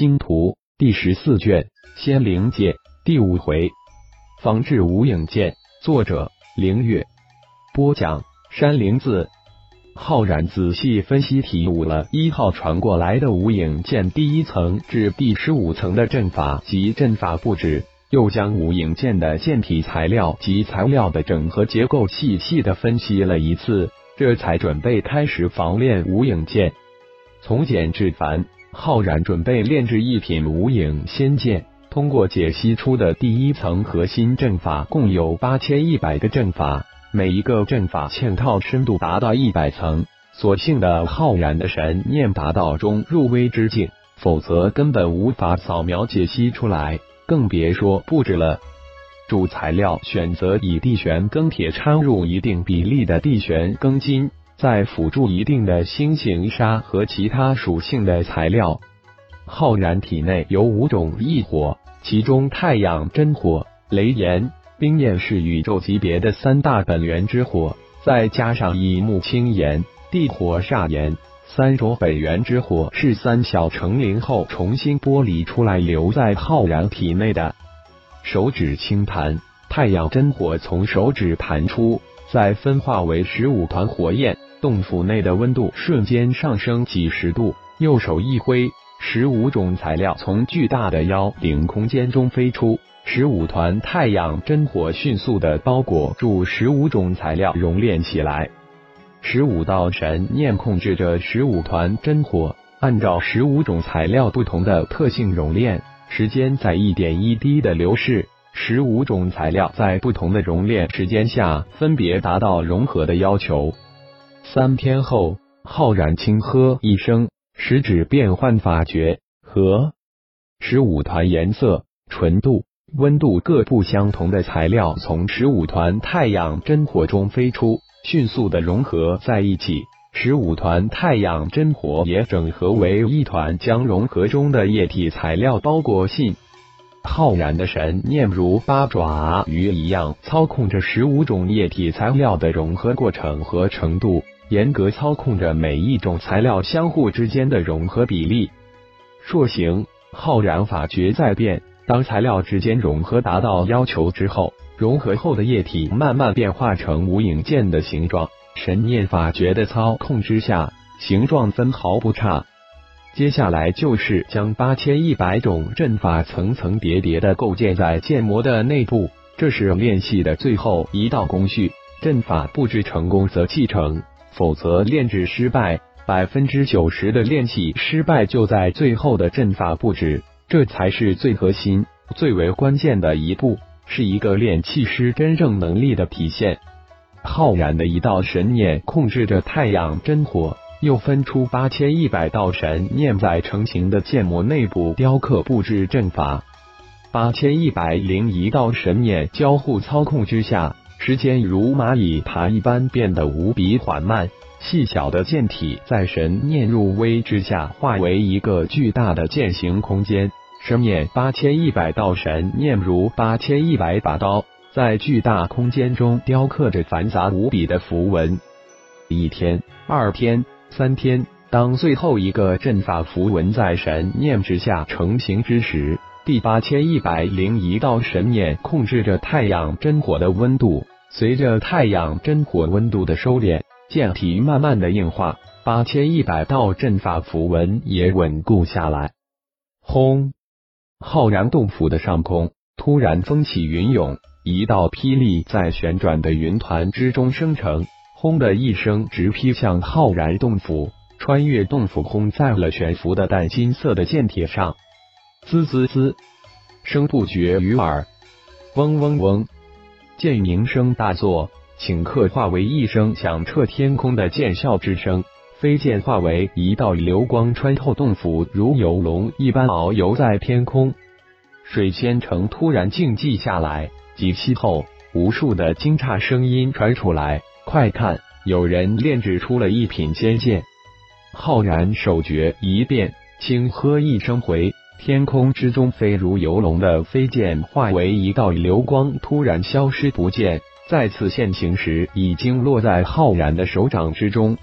星图》第十四卷《仙灵界》第五回，仿制无影剑。作者：凌月。播讲：山灵子。浩然仔细分析体悟了一号传过来的无影剑第一层至第十五层的阵法及阵法布置，又将无影剑的剑体材料及材料的整合结构细细的分析了一次，这才准备开始防练无影剑。从简至繁，浩然准备炼制一品无影仙剑。通过解析出的第一层核心阵法，共有八千一百个阵法。每一个阵法嵌套深度达到一百层，所幸的浩然的神念达到中入微之境，否则根本无法扫描解析出来，更别说布置了。主材料选择以地玄庚铁掺入一定比例的地玄庚金，再辅助一定的星星沙和其他属性的材料。浩然体内有五种异火，其中太阳真火、雷炎。冰焰是宇宙级别的三大本源之火，再加上以木青炎、地火煞炎三种本源之火，是三小成灵后重新剥离出来留在浩然体内的。手指轻弹，太阳真火从手指弹出，再分化为十五团火焰，洞府内的温度瞬间上升几十度。右手一挥，十五种材料从巨大的妖顶空间中飞出。十五团太阳真火迅速的包裹住十五种材料，熔炼起来。十五道神念控制着十五团真火，按照十五种材料不同的特性熔炼。时间在一点一滴的流逝，十五种材料在不同的熔炼时间下，分别达到融合的要求。三天后，浩然轻喝一声，食指变换法诀，和十五团颜色、纯度。温度各不相同的材料从十五团太阳真火中飞出，迅速的融合在一起。十五团太阳真火也整合为一团，将融合中的液体材料包裹信。浩然的神念如八爪鱼一样操控着十五种液体材料的融合过程和程度，严格操控着每一种材料相互之间的融合比例。塑形，浩然法诀在变。当材料之间融合达到要求之后，融合后的液体慢慢变化成无影剑的形状。神念法诀的操控之下，形状分毫不差。接下来就是将八千一百种阵法层层叠叠的构建在剑魔的内部，这是练习的最后一道工序。阵法布置成功则继承，否则炼制失败。百分之九十的炼器失败就在最后的阵法布置。这才是最核心、最为关键的一步，是一个炼气师真正能力的体现。浩然的一道神念控制着太阳真火，又分出八千一百道神念在成型的剑模内部雕刻布置阵法。八千一百零一道神念交互操控之下，时间如蚂蚁爬一般变得无比缓慢。细小的剑体在神念入微之下，化为一个巨大的剑形空间。神念八千一百道神念如八千一百把刀，在巨大空间中雕刻着繁杂无比的符文。一天、二天、三天，当最后一个阵法符文在神念之下成型之时，第八千一百零一道神念控制着太阳真火的温度。随着太阳真火温度的收敛，剑体慢慢的硬化，八千一百道阵法符文也稳固下来。轰！浩然洞府的上空突然风起云涌，一道霹雳在旋转的云团之中生成，轰的一声直劈向浩然洞府，穿越洞府轰在了悬浮的淡金色的剑铁上，滋滋滋，声不绝于耳，嗡嗡嗡，剑鸣声大作，顷刻化为一声响彻天空的剑啸之声。飞剑化为一道流光，穿透洞府，如游龙一般遨游在天空。水仙城突然静寂下来，几息后，无数的惊诧声音传出来：“快看，有人炼制出了一品仙剑！”浩然手诀一变，轻喝一声回，天空之中飞如游龙的飞剑化为一道流光，突然消失不见。再次现形时，已经落在浩然的手掌之中。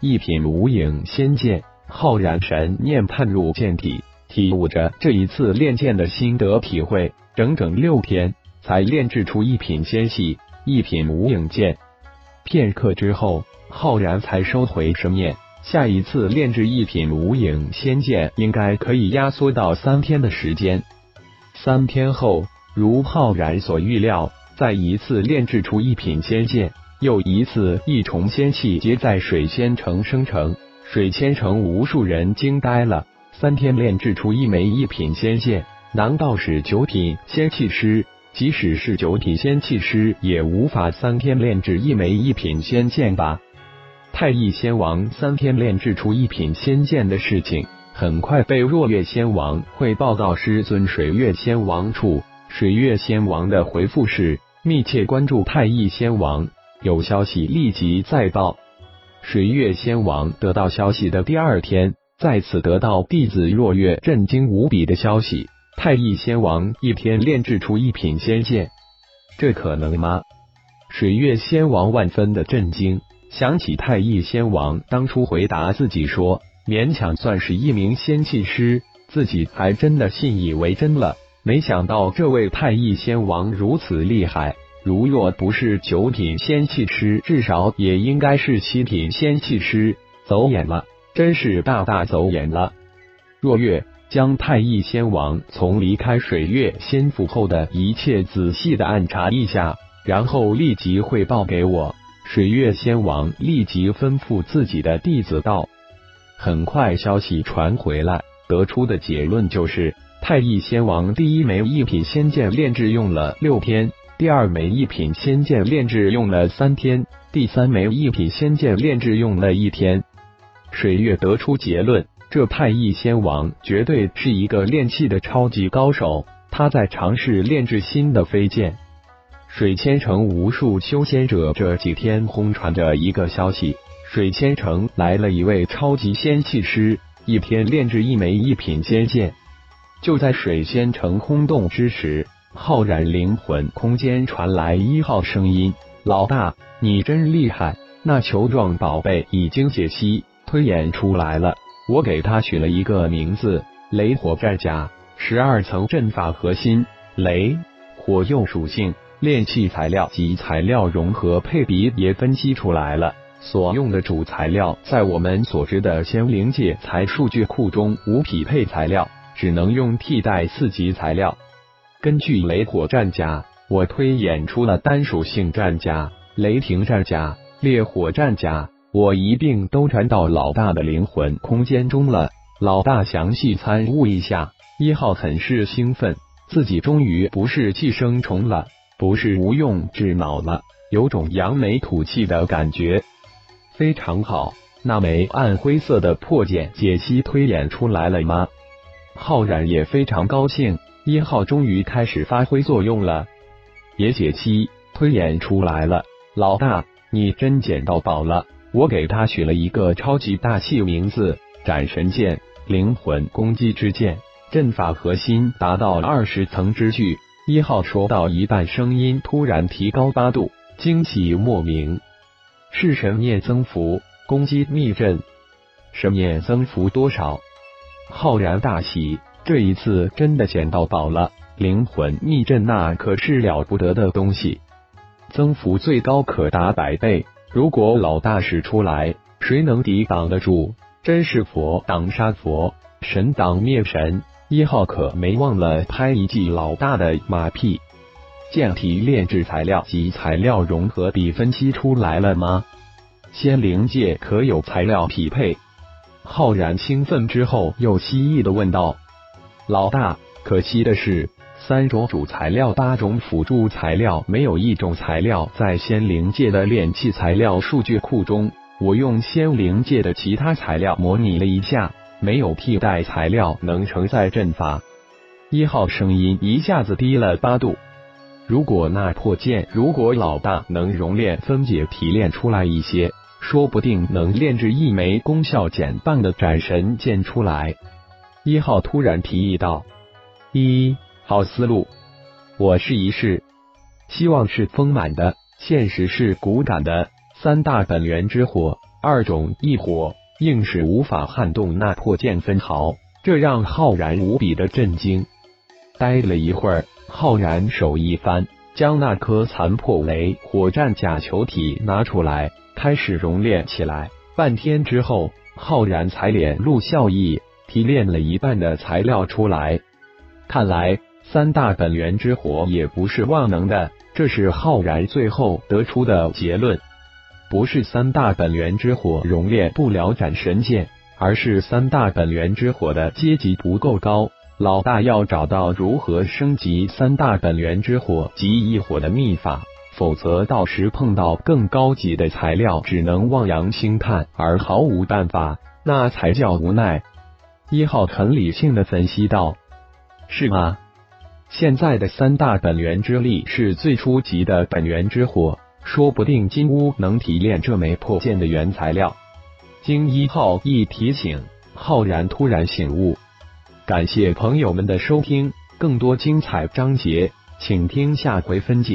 一品无影仙剑，浩然神念探入剑体，体悟着这一次练剑的心得体会，整整六天才炼制出一品仙系，一品无影剑。片刻之后，浩然才收回神念。下一次炼制一品无影仙剑，应该可以压缩到三天的时间。三天后，如浩然所预料，再一次炼制出一品仙剑，又一次一重仙气皆在水仙城生成。水仙城无数人惊呆了。三天炼制出一枚一品仙剑，难道是九品仙气师？即使是九品仙气师，也无法三天炼制一枚一品仙剑吧？太乙仙王三天炼制出一品仙剑的事情，很快被若月仙王汇报到师尊水月仙王处。水月仙王的回复是：密切关注太乙仙王，有消息立即再报。水月仙王得到消息的第二天，再次得到弟子若月震惊无比的消息：太乙仙王一天炼制出一品仙剑，这可能吗？水月仙王万分的震惊。想起太乙仙王当初回答自己说，勉强算是一名仙气师，自己还真的信以为真了。没想到这位太乙仙王如此厉害，如若不是九品仙气师，至少也应该是七品仙气师。走眼了，真是大大走眼了。若月将太乙仙王从离开水月仙府后的一切仔细的暗查一下，然后立即汇报给我。水月仙王立即吩咐自己的弟子道：“很快，消息传回来，得出的结论就是，太乙仙王第一枚一品仙剑炼制用了六天，第二枚一品仙剑炼制用了三天，第三枚一品仙剑炼制用了一天。水月得出结论，这太乙仙王绝对是一个炼气的超级高手，他在尝试炼制新的飞剑。”水千城无数修仙者这几天轰传着一个消息：水千城来了一位超级仙气师，一天炼制一枚一品仙剑。就在水仙城轰动之时，浩然灵魂空间传来一号声音：“老大，你真厉害！那球状宝贝已经解析推演出来了，我给它取了一个名字——雷火战甲，十二层阵法核心，雷火又属性。”炼器材料及材料融合配比也分析出来了，所用的主材料在我们所知的仙灵界材数据库中无匹配材料，只能用替代四级材料。根据雷火战甲，我推演出了单属性战甲、雷霆战甲、烈火战甲，我一并都传到老大的灵魂空间中了。老大详细参悟一下，一号很是兴奋，自己终于不是寄生虫了。不是无用智脑了，有种扬眉吐气的感觉，非常好。那枚暗灰色的破茧解析推演出来了吗？浩然也非常高兴，一号终于开始发挥作用了，也解析推演出来了。老大，你真捡到宝了！我给他取了一个超级大气名字——斩神剑，灵魂攻击之剑，阵法核心达到二十层之巨。一号说到一半，声音突然提高八度，惊喜莫名。是神念增幅，攻击密阵。神念增幅多少？浩然大喜，这一次真的捡到宝了！灵魂密阵那可是了不得的东西，增幅最高可达百倍。如果老大使出来，谁能抵挡得住？真是佛挡杀佛，神挡灭神。一号可没忘了拍一记老大的马屁。剑体炼制材料及材料融合比分析出来了吗？仙灵界可有材料匹配？浩然兴奋之后又蜥蜴的问道：“老大，可惜的是，三种主材料、八种辅助材料，没有一种材料在仙灵界的炼器材料数据库中。我用仙灵界的其他材料模拟了一下。”没有替代材料能承载阵法。一号声音一下子低了八度。如果那破剑，如果老大能熔炼分解提炼出来一些，说不定能炼制一枚功效减半的斩神剑出来。一号突然提议道：“一好思路，我试一试。希望是丰满的，现实是骨感的。三大本源之火，二种异火。”硬是无法撼动那破剑分毫，这让浩然无比的震惊。待了一会儿，浩然手一翻，将那颗残破雷火战甲球体拿出来，开始熔炼起来。半天之后，浩然才脸露笑意，提炼了一半的材料出来。看来三大本源之火也不是万能的，这是浩然最后得出的结论。不是三大本源之火熔炼不了斩神剑，而是三大本源之火的阶级不够高。老大要找到如何升级三大本源之火及异火的秘法，否则到时碰到更高级的材料，只能望洋兴叹而毫无办法，那才叫无奈。一号很理性的分析道：“是吗？现在的三大本源之力是最初级的本源之火。”说不定金乌能提炼这枚破剑的原材料。经一号一提醒，浩然突然醒悟。感谢朋友们的收听，更多精彩章节，请听下回分解。